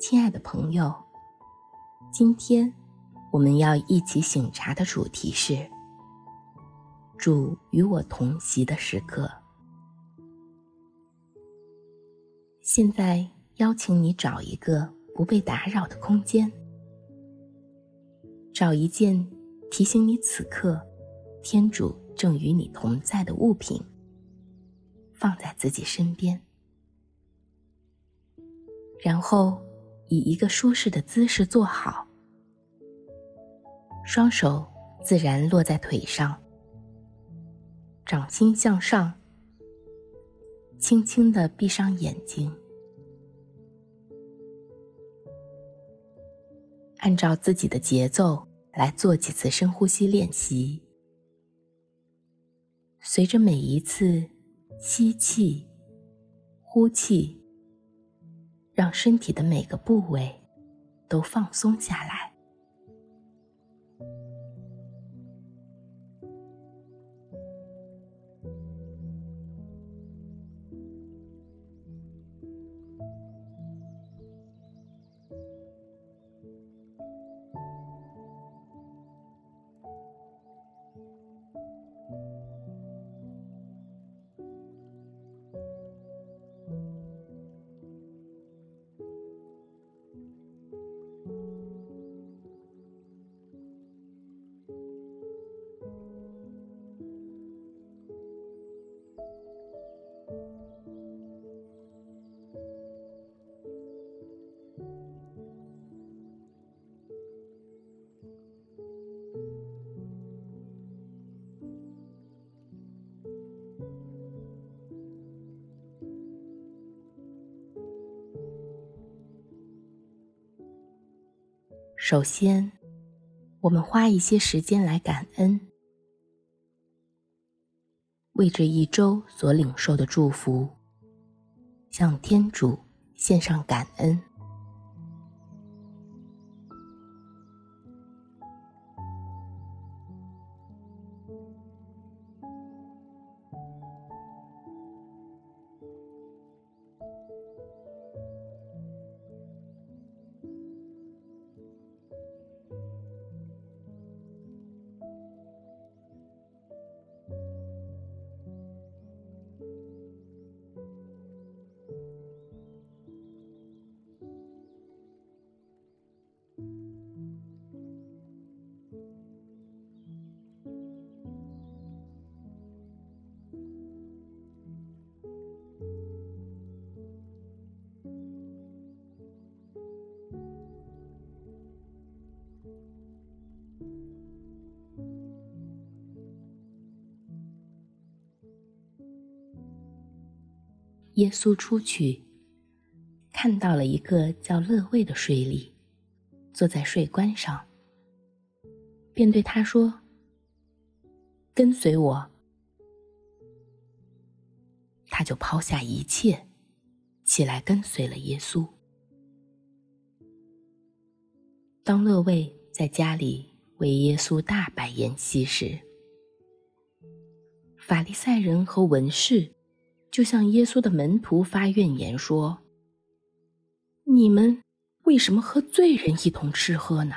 亲爱的朋友，今天我们要一起醒茶的主题是“主与我同席的时刻”。现在邀请你找一个不被打扰的空间，找一件提醒你此刻天主正与你同在的物品，放在自己身边，然后，以一个舒适的姿势坐好，双手自然落在腿上，掌心向上，轻轻地闭上眼睛，按照自己的节奏来做几次深呼吸练习。随着每一次吸气、呼气。让身体的每个部位都放松下来。首先，我们花一些时间来感恩，为这一周所领受的祝福，向天主献上感恩。耶稣出去，看到了一个叫勒位的税吏，坐在税关上，便对他说：“跟随我。”他就抛下一切，起来跟随了耶稣。当勒位在家里为耶稣大摆筵席时，法利赛人和文士。就向耶稣的门徒发怨言说：“你们为什么和罪人一同吃喝呢？”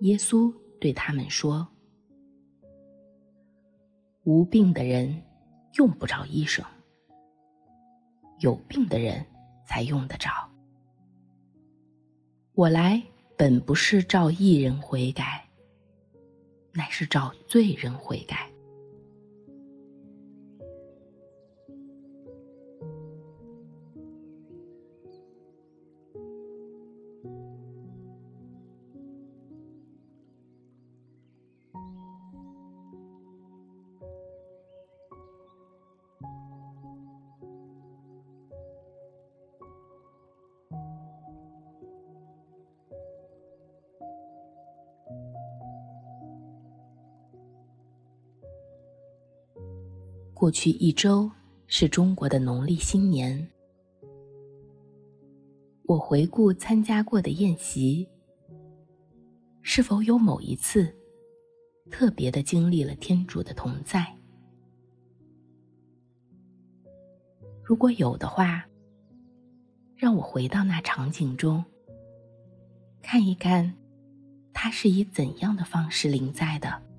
耶稣对他们说：“无病的人用不着医生，有病的人才用得着。我来本不是召义人悔改，乃是召罪人悔改。”过去一周是中国的农历新年。我回顾参加过的宴席，是否有某一次特别的经历了天主的同在？如果有的话，让我回到那场景中，看一看，他是以怎样的方式临在的。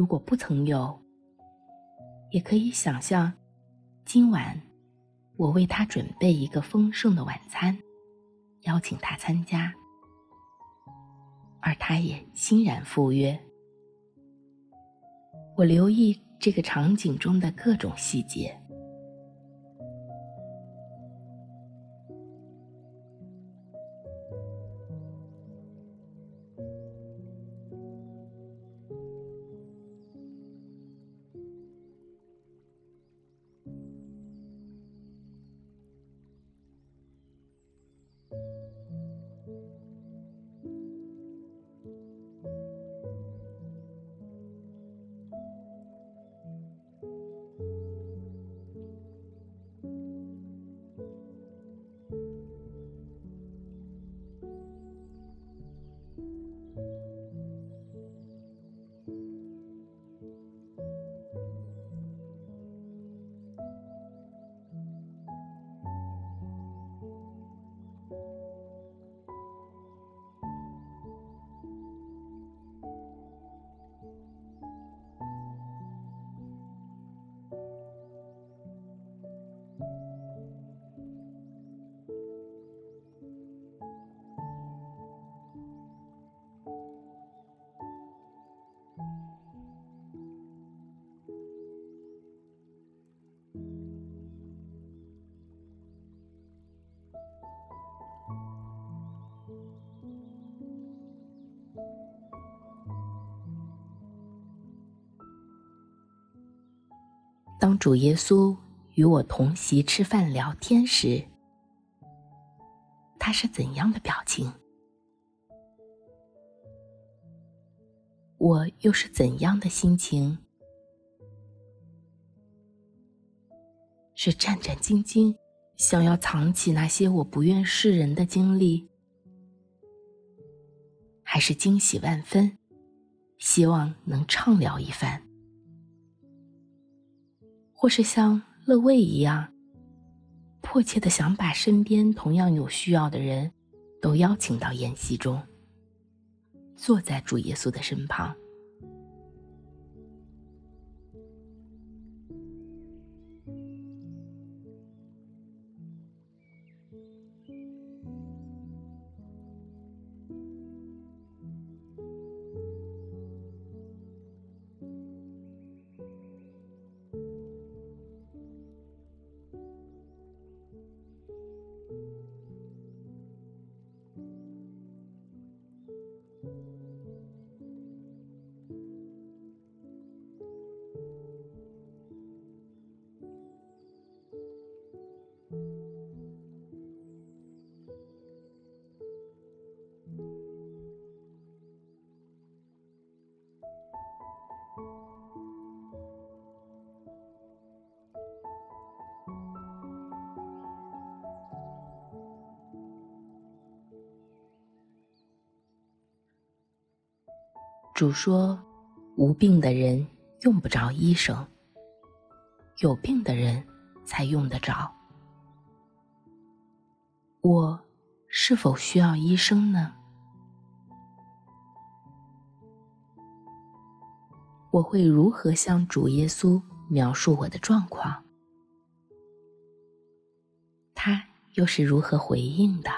如果不曾有，也可以想象，今晚我为他准备一个丰盛的晚餐，邀请他参加，而他也欣然赴约。我留意这个场景中的各种细节。当主耶稣与我同席吃饭聊天时，他是怎样的表情？我又是怎样的心情？是战战兢兢，想要藏起那些我不愿示人的经历，还是惊喜万分，希望能畅聊一番？或是像乐卫一样，迫切的想把身边同样有需要的人都邀请到宴席中，坐在主耶稣的身旁。主说：“无病的人用不着医生，有病的人才用得着。我是否需要医生呢？我会如何向主耶稣描述我的状况？他又是如何回应的？”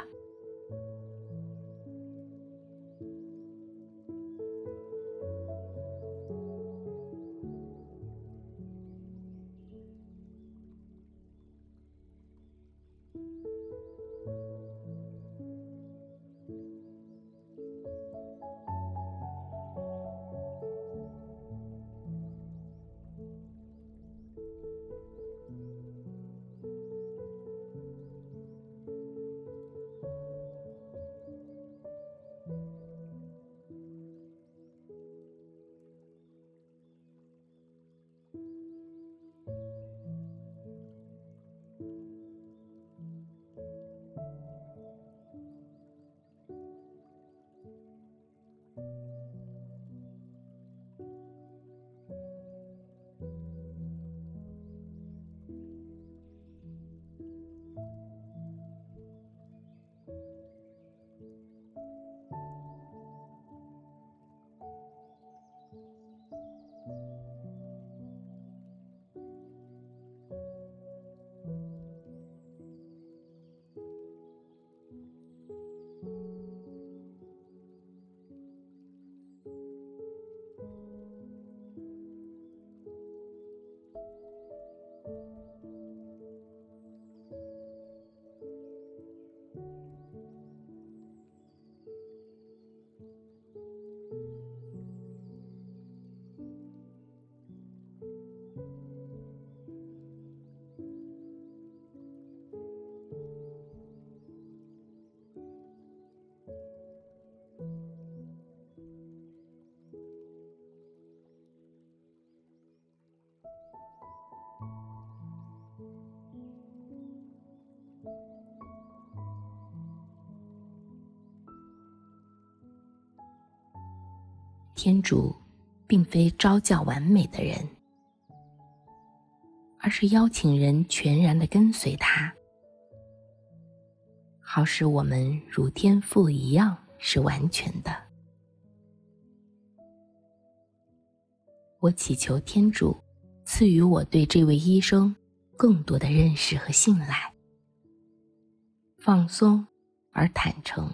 天主并非招叫完美的人，而是邀请人全然的跟随他，好使我们如天父一样是完全的。我祈求天主赐予我对这位医生更多的认识和信赖，放松而坦诚。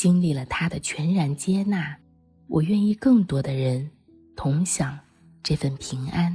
经历了他的全然接纳，我愿意更多的人同享这份平安。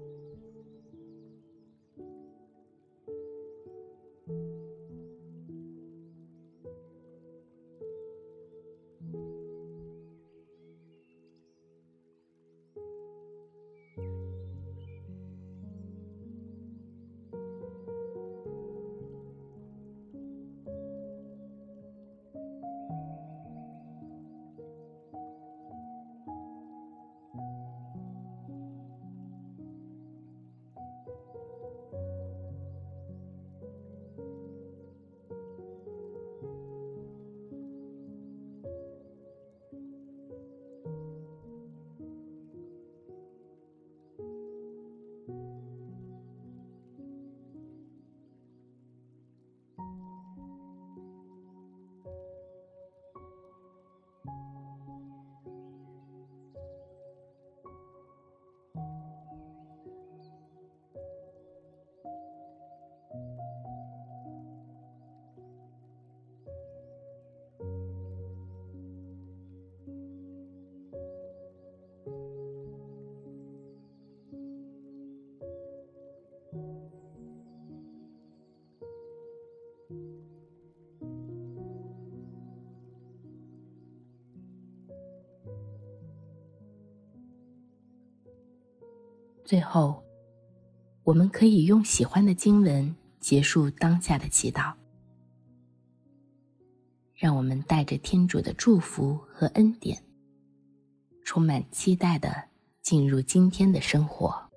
最后，我们可以用喜欢的经文结束当下的祈祷。让我们带着天主的祝福和恩典，充满期待的进入今天的生活。